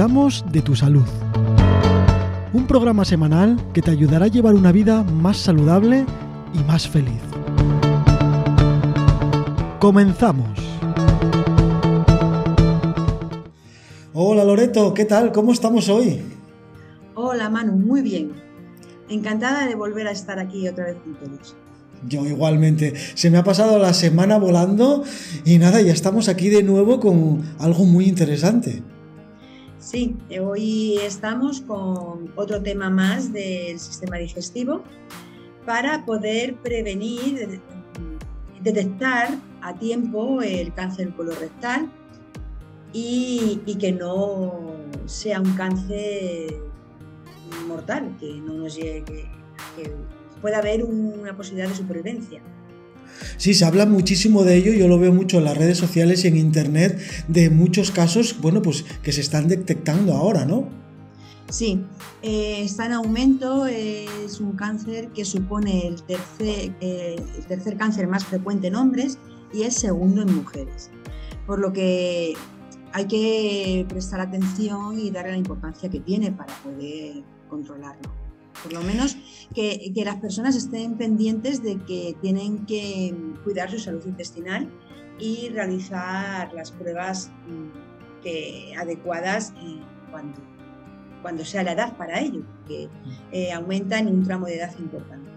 Cuidamos de tu salud. Un programa semanal que te ayudará a llevar una vida más saludable y más feliz. Comenzamos. Hola Loreto, ¿qué tal? ¿Cómo estamos hoy? Hola Manu, muy bien. Encantada de volver a estar aquí otra vez con todos. Yo igualmente. Se me ha pasado la semana volando y nada, ya estamos aquí de nuevo con algo muy interesante. Sí, hoy estamos con otro tema más del sistema digestivo para poder prevenir, detectar a tiempo el cáncer colorectal y, y que no sea un cáncer mortal, que no nos llegue, que pueda haber una posibilidad de supervivencia. Sí, se habla muchísimo de ello, yo lo veo mucho en las redes sociales y en internet, de muchos casos, bueno, pues que se están detectando ahora, ¿no? Sí, eh, está en aumento, es un cáncer que supone el tercer, eh, el tercer cáncer más frecuente en hombres y es segundo en mujeres. Por lo que hay que prestar atención y darle la importancia que tiene para poder controlarlo por lo menos que, las personas estén pendientes de que tienen que cuidar su salud intestinal y realizar las pruebas mm, que, adecuadas cuando, cuando sea la edad para ello, que eh, aumenta en un tramo de edad importante.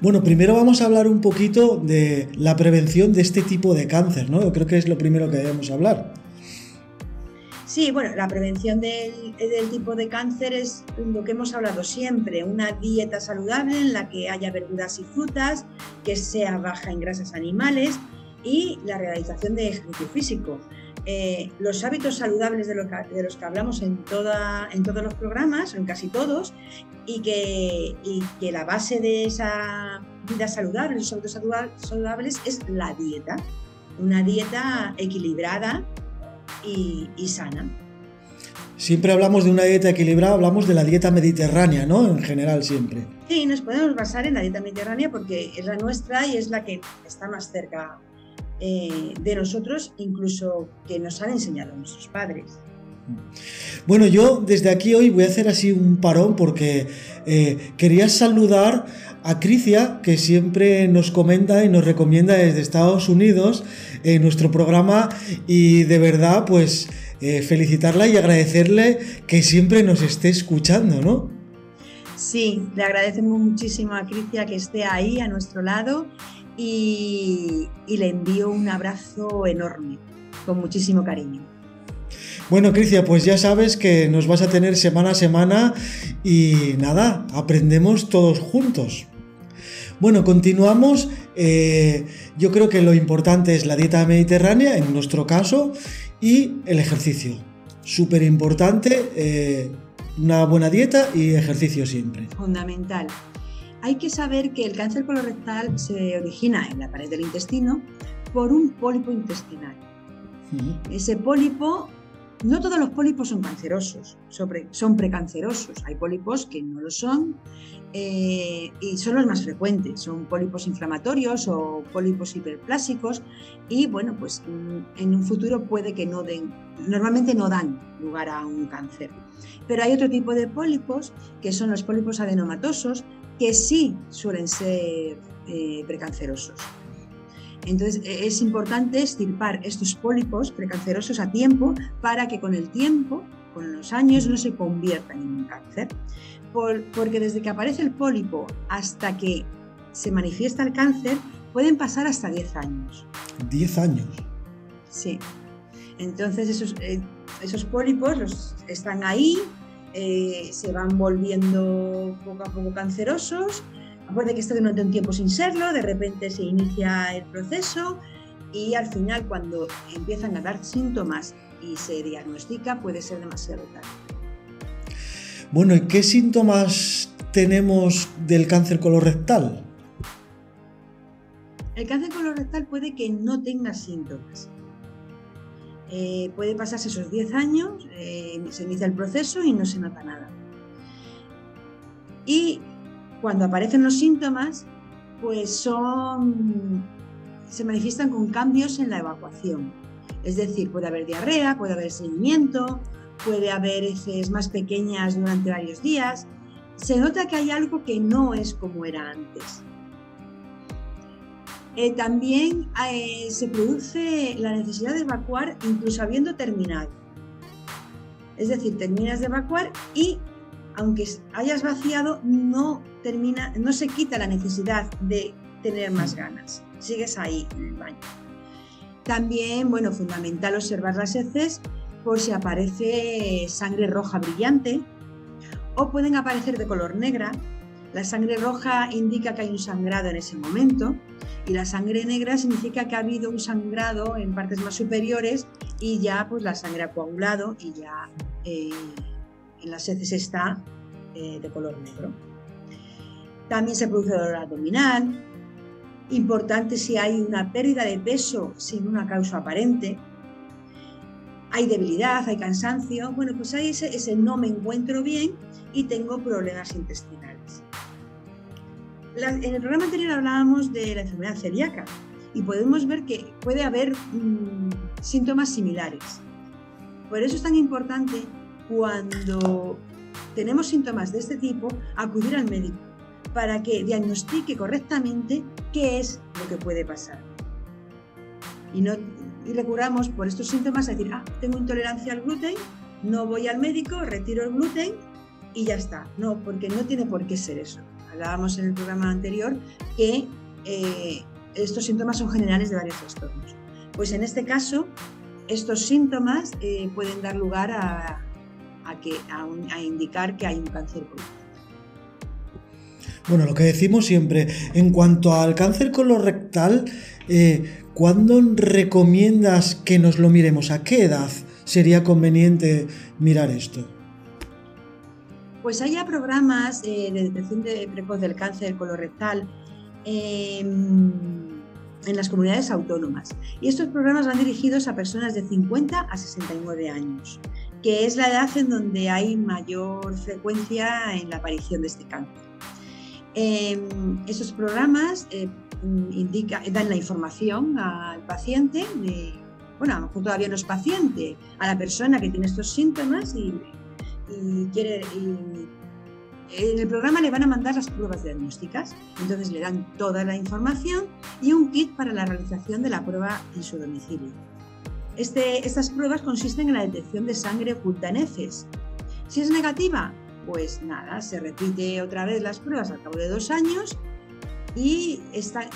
Bueno, primero vamos a hablar un poquito de la prevención de este tipo de cáncer, ¿no? Yo creo que es lo primero que debemos hablar. Sí, bueno, la prevención del, tipo de cáncer es lo que hemos hablado siempre, una dieta saludable en la que haya verduras y frutas, que sea baja en grasas animales y la realización de ejercicio físico. Eh, los hábitos saludables de, los que hablamos en, en todos los programas, en casi todos, y que, y que la base de esa vida saludable, esos hábitos saludables, es la dieta. Una dieta equilibrada y, sana. Siempre hablamos de una dieta equilibrada, hablamos de la dieta mediterránea, ¿no? En general siempre. Sí, nos podemos basar en la dieta mediterránea porque es la nuestra y es la que está más cerca eh, de nosotros, incluso que nos han enseñado nuestros padres. Bueno, yo desde aquí hoy voy a hacer así un parón porque eh, quería saludar a Cricia, que siempre nos comenta y nos recomienda desde Estados Unidos en nuestro programa y de verdad pues eh, felicitarla y agradecerle que siempre nos esté escuchando, ¿no? Sí, le agradecemos muchísimo a Cricia que esté ahí a nuestro lado y le envío un abrazo enorme, con muchísimo cariño. Bueno, Cricia, pues ya sabes que nos vas a tener semana a semana y nada, aprendemos todos juntos. Bueno, continuamos. Eh, yo creo que lo importante es la dieta mediterránea, en nuestro caso, y el ejercicio. Súper importante, eh, una buena dieta y ejercicio siempre. Fundamental. Hay que saber que el cáncer colorectal se origina en la pared del intestino por un pólipo intestinal. Ese pólipo no todos los pólipos son cancerosos, son precancerosos. Hay pólipos que no lo son eh, y son los más frecuentes. Son pólipos inflamatorios o pólipos hiperplásicos y bueno, pues mm, en un futuro puede que no den, normalmente no dan lugar a un cáncer. Pero hay otro tipo de pólipos que son los pólipos adenomatosos que sí suelen ser eh, precancerosos. Entonces e, es importante estirpar estos pólipos precancerosos a tiempo para que con el tiempo, con los años, no se conviertan en un cáncer. porque desde que aparece el pólipo hasta que se manifiesta el cáncer pueden pasar hasta 10 años. ¿10 años? Sí. Entonces esos, eh, esos pólipos están ahí, eh, se van volviendo poco a poco cancerosos Puede que esté durante un tiempo sin serlo, de repente se inicia el proceso y al final cuando empiezan a dar síntomas y se diagnostica puede ser demasiado tarde. Bueno, ¿y qué síntomas tenemos del cáncer colorectal? El cáncer colorectal puede que no tenga síntomas. Eh, puede pasarse esos 10 años, eh, se inicia el proceso y no se nota nada. Y cuando aparecen los síntomas, pues son, se manifiestan con cambios en la evacuación. Es decir, puede haber diarrea, puede haber seguimiento, puede haber heces más pequeñas durante varios días. Se nota que hay algo que no es como era antes. Eh, también eh, se produce la necesidad de evacuar incluso habiendo terminado. Es decir, terminas de evacuar y aunque hayas vaciado, no, termina, no se quita la necesidad de tener más ganas. Sigues ahí en el baño. También, bueno, fundamental observar las heces por si aparece sangre roja brillante o pueden aparecer de color negra. La sangre roja indica que hay un sangrado en ese momento y la sangre negra significa que ha habido un sangrado en partes más superiores y ya pues la sangre ha coagulado y ya eh, en las heces está eh, de color negro. También se produce dolor abdominal. Importante si hay una pérdida de peso sin una causa aparente. Hay debilidad, hay cansancio. Bueno, pues hay ese, no me encuentro bien y tengo problemas intestinales. en el programa anterior hablábamos de la enfermedad celíaca y podemos ver que puede haber mm, síntomas similares. Por eso es tan importante cuando tenemos síntomas de este tipo, acudir al médico para que diagnostique correctamente qué es lo que puede pasar. Y, no, y recurramos por estos síntomas a decir, ah, tengo intolerancia al gluten, no voy al médico, retiro el gluten y ya está. No, porque no tiene por qué ser eso. Hablábamos en el programa anterior que eh, estos síntomas son generales de varios trastornos. Pues en este caso, estos síntomas eh, pueden dar lugar a, a, que, a, indicar que hay un cáncer colorectal. Bueno, lo que decimos siempre, en cuanto al cáncer colorectal, eh, ¿cuándo recomiendas que nos lo miremos? ¿A qué edad sería conveniente mirar esto? Pues hay programas eh, de detección de precoz del cáncer colorectal em, en las comunidades autónomas. Y estos programas van dirigidos a personas de 50 a 69 años que es la edad en donde hay mayor frecuencia en la aparición de este cáncer. Em, esos programas eh, indica, dan la información al paciente, bueno, a lo mejor todavía no es paciente, a la persona que tiene estos síntomas y, quiere... en el programa le van a mandar las pruebas diagnósticas, entonces le dan toda la información y un kit para la realización de la prueba en su domicilio. Este, estas pruebas consisten en la detección de sangre oculta en heces. Si es negativa, pues nada, se repite otra vez las pruebas al cabo de dos años y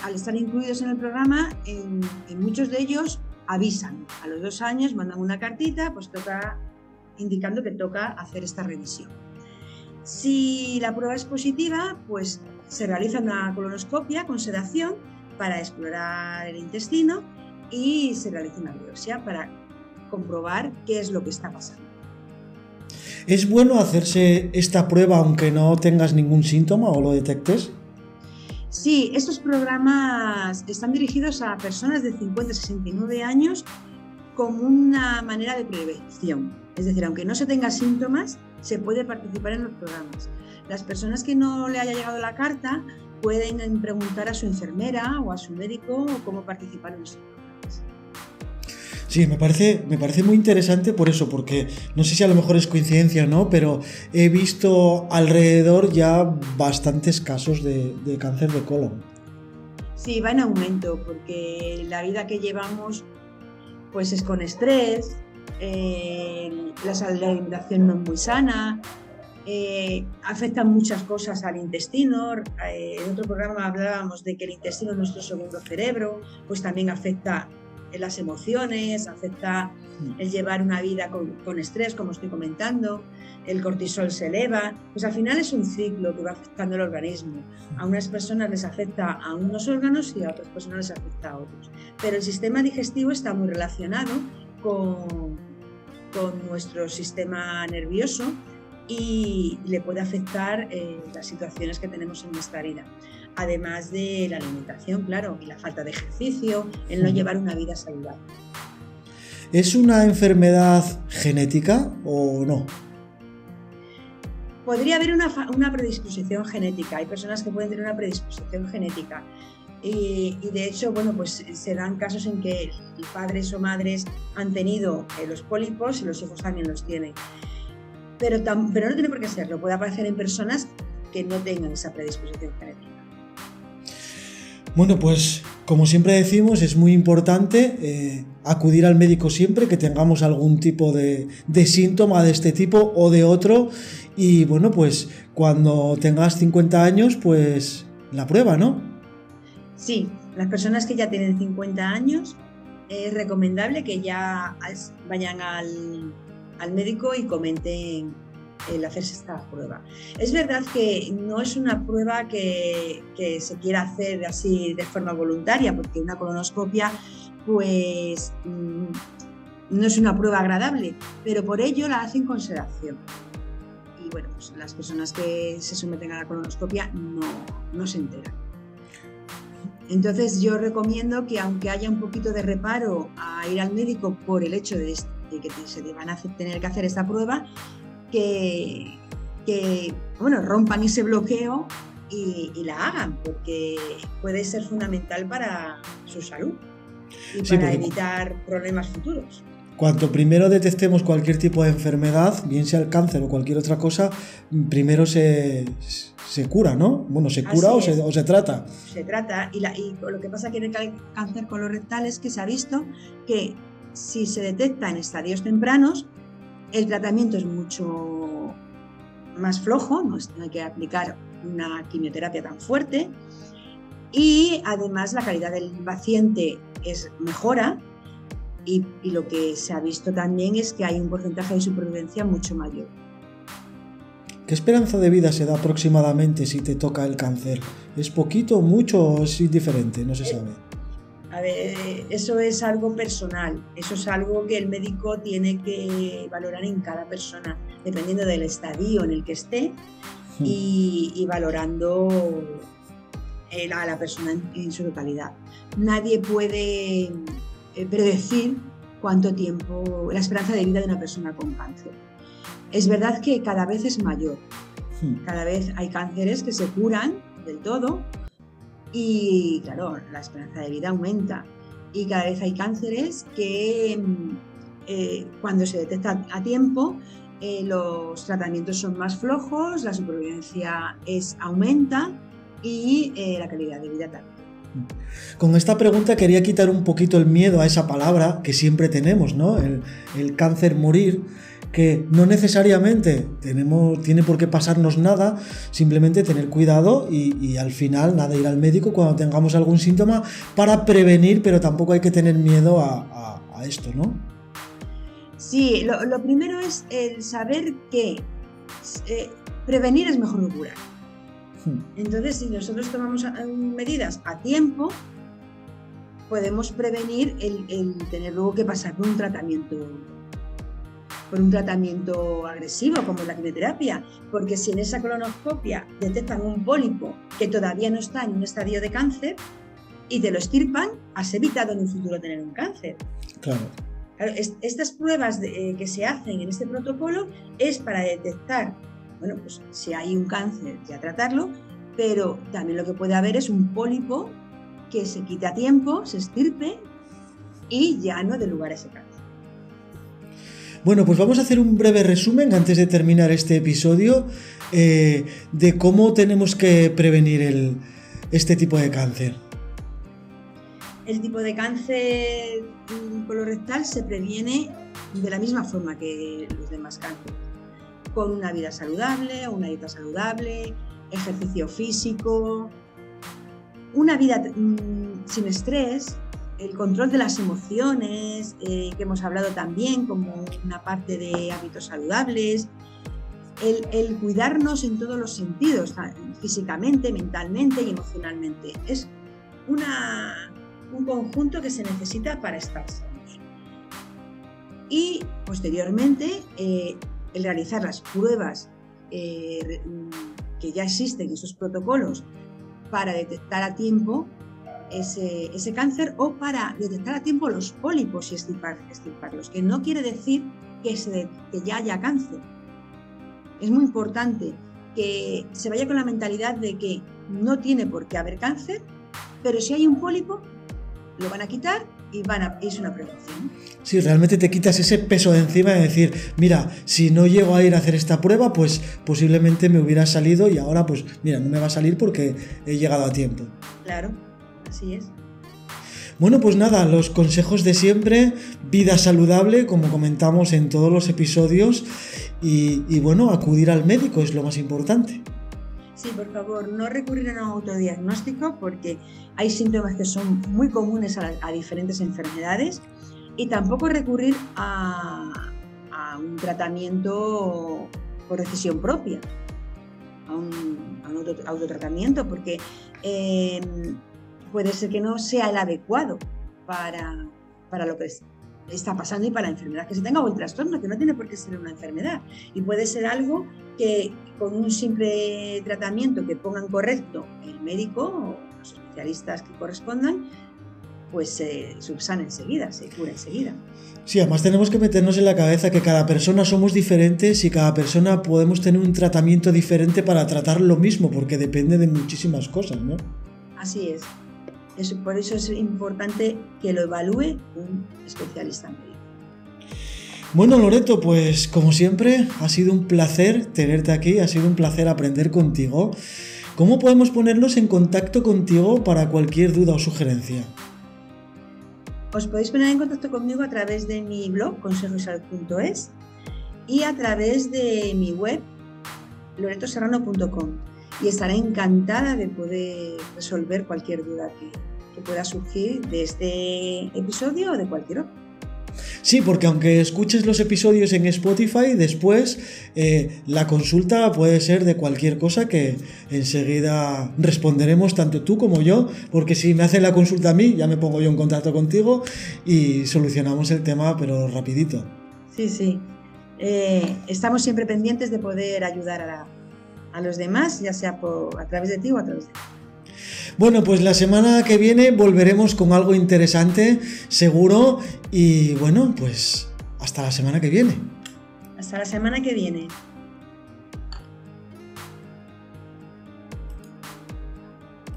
al estar incluidos en el programa, en, muchos de ellos avisan. A los dos años mandan una cartita, pues toca indicando que toca hacer esta revisión. Si la prueba es positiva, pues se realiza una colonoscopia con sedación para explorar el intestino y se realiza una biopsia para comprobar qué es lo que está pasando. ¿Es bueno hacerse esta prueba aunque no tengas ningún síntoma o lo detectes? Sí, estos programas están dirigidos a personas de 50 a 69 años como una manera de prevención. Es decir, aunque no se tenga síntomas, se puede participar en los programas. Las personas que no le haya llegado la carta pueden preguntar a su enfermera o a su médico cómo participar en estos programas. Sí, me parece, me parece muy interesante por eso, porque no sé si a lo mejor es coincidencia o no, pero he visto alrededor ya bastantes casos de, cáncer de colon. Sí, va en aumento, porque la vida que llevamos pues es con estrés, eh, la alimentación no es muy sana, eh, afectan muchas cosas al intestino. Eh, en otro programa hablábamos de que el intestino es nuestro segundo cerebro, pues también afecta las emociones, afecta mm. el llevar una vida con, estrés, como estoy comentando, el cortisol se eleva, pues al final es un ciclo que va afectando el organismo. A unas personas les afecta a unos órganos y a otras personas les afecta a otros. Pero el sistema digestivo está muy relacionado con, con nuestro sistema nervioso y le puede afectar eh, las situaciones que tenemos en nuestra vida además de la alimentación, claro, y la falta de ejercicio, el no llevar una vida saludable. ¿Es una enfermedad genética o no? Podría haber una, predisposición genética. Hay personas que pueden tener una predisposición genética. Y, de hecho, bueno, pues se dan casos en que padres o madres han tenido eh, los pólipos y los hijos también los tienen. Pero, pero no tiene por qué serlo, puede aparecer en personas que no tengan esa predisposición genética. Bueno, pues como siempre decimos, es muy importante eh, acudir al médico siempre que tengamos algún tipo de, de, síntoma de este tipo o de otro. Y bueno, pues cuando tengas 50 años, pues la prueba, ¿no? Sí, las personas que ya tienen 50 años es recomendable que ya vayan al, al médico y comenten el hacerse esta prueba. Es verdad que no es una prueba que, se quiera hacer así de forma voluntaria, porque una colonoscopia pues mm, no es una prueba agradable, pero por ello la hacen con sedación. Y bueno, pues las personas que se someten a la colonoscopia no, no se enteran. Entonces yo recomiendo que aunque haya un poquito de reparo a ir al médico por el hecho de, que se van a tener que hacer esta prueba, que, bueno, rompan ese bloqueo y, la hagan, porque puede ser fundamental para su salud y para evitar problemas futuros. Cuanto primero detectemos cualquier tipo de enfermedad, bien sea el cáncer o cualquier otra cosa, primero se, cura, ¿no? Bueno, se cura o se, o se, trata. Se trata, y, y, lo que pasa que en el cáncer colorectal es que se ha visto que si se detecta en estadios tempranos, el tratamiento es mucho más flojo, no, hay que aplicar una quimioterapia tan fuerte y además la calidad del paciente es mejora y, lo que se ha visto también es que hay un porcentaje de supervivencia mucho mayor. ¿Qué esperanza de vida se da aproximadamente si te toca el cáncer? ¿Es poquito, mucho o es indiferente? No se sabe. A ver, eso es algo personal, eso es algo que el médico tiene que valorar en cada persona, dependiendo del estadio en el que esté hmm. y, valorando a la persona en, su totalidad. Nadie puede eh, predecir cuánto tiempo, la esperanza de vida de una persona con cáncer. Es verdad que cada vez es mayor, hmm. cada vez hay cánceres que se curan del todo y claro, la esperanza de vida aumenta y cada vez hay cánceres que mm, eh, cuando se detecta a tiempo eh, los tratamientos son más flojos, la supervivencia es, aumenta y eh, la calidad de vida también. Con esta pregunta quería quitar un poquito el miedo a esa palabra que siempre tenemos, ¿no? El, el cáncer morir que no necesariamente tenemos, tiene por qué pasarnos nada, simplemente tener cuidado y, al final nada, ir al médico cuando tengamos algún síntoma para prevenir, pero tampoco hay que tener miedo a, esto, ¿no? Sí, lo, primero es el saber que eh, prevenir es mejor que curar. Hmm. Entonces, si nosotros tomamos medidas a tiempo, podemos prevenir el, el tener luego que pasar por un tratamiento por un tratamiento agresivo como la quimioterapia, porque si en esa colonoscopia detectan un pólipo que todavía no está en un estadio de cáncer y te lo estirpan, has evitado en un futuro tener un cáncer. Claro. estas pruebas eh, que se hacen en este protocolo es para detectar, bueno, pues si hay un cáncer, ya tratarlo, pero también lo que puede haber es un pólipo que se quite a tiempo, se estirpe y ya no dé lugar a ese cáncer. Bueno, pues vamos a hacer un breve resumen antes de terminar este episodio eh, de cómo tenemos que prevenir este tipo de cáncer. El tipo de cáncer colorectal se previene de la misma forma que los demás cánceres, con una vida saludable, una dieta saludable, ejercicio físico, una vida mm, sin estrés, el control de las emociones, eh, que hemos hablado también como una parte de hábitos saludables, el, cuidarnos en todos los sentidos, físicamente, mentalmente y emocionalmente. Es una, un conjunto que se necesita para estar sanos. Y posteriormente, eh, el realizar las pruebas eh, que ya existen, esos protocolos, para detectar a tiempo ese, cáncer o para detectar a tiempo los pólipos y extirparlos, que no quiere decir que, se, que ya haya cáncer. Es muy importante que se vaya con la mentalidad de que no tiene por qué haber cáncer Pero si hay un pólipo, lo van a quitar y van a, es una prevención. Sí, realmente te quitas ese peso de encima de decir, mira, si no llego a ir a hacer esta prueba, pues posiblemente me hubiera salido y ahora pues mira, no me va a salir porque he llegado a tiempo. Claro, así es. Bueno, pues nada, los consejos de siempre, vida saludable, como comentamos en todos los episodios, y, y bueno, acudir al médico es lo más importante. Sí, por favor, no recurrir a un autodiagnóstico porque hay síntomas que son muy comunes a, diferentes enfermedades y tampoco recurrir a, un tratamiento por decisión propia, a un, autotratamiento, porque em, puede ser que no sea el adecuado para, para lo que está pasando y para la enfermedad que se tenga o el trastorno, que no tiene por qué ser una enfermedad. Y puede ser algo que con un simple tratamiento que pongan correcto el médico o los especialistas que correspondan, pues se subsana enseguida, se cura enseguida. Sí, además tenemos que meternos en la cabeza que cada persona somos diferentes y cada persona podemos tener un tratamiento diferente para tratar lo mismo, porque depende de muchísimas cosas, ¿no? Así es por eso es importante que lo evalúe un especialista médico. Bueno, Loreto, pues como siempre, ha sido un placer tenerte aquí, ha sido un placer aprender contigo. ¿Cómo podemos ponernos en contacto contigo para cualquier duda o sugerencia? Os podéis poner en contacto conmigo a través de mi blog, consejosal.es, y a través de mi web, loretoserrano.com. Y estaré encantada de poder resolver cualquier duda que, pueda surgir de este episodio o de cualquier otro. Sí, porque aunque escuches los episodios en Spotify, después eh, la consulta puede ser de cualquier cosa que enseguida responderemos tanto tú como yo, porque si me hacen la consulta a mí, ya me pongo yo en contacto contigo y solucionamos el tema, pero rapidito. Sí, sí. Eh, estamos siempre pendientes de poder ayudar a, a los demás, ya sea por, a través de ti o a través de ti. Bueno, pues la semana que viene volveremos con algo interesante, seguro. Y bueno, pues hasta la semana que viene. Hasta la semana que viene.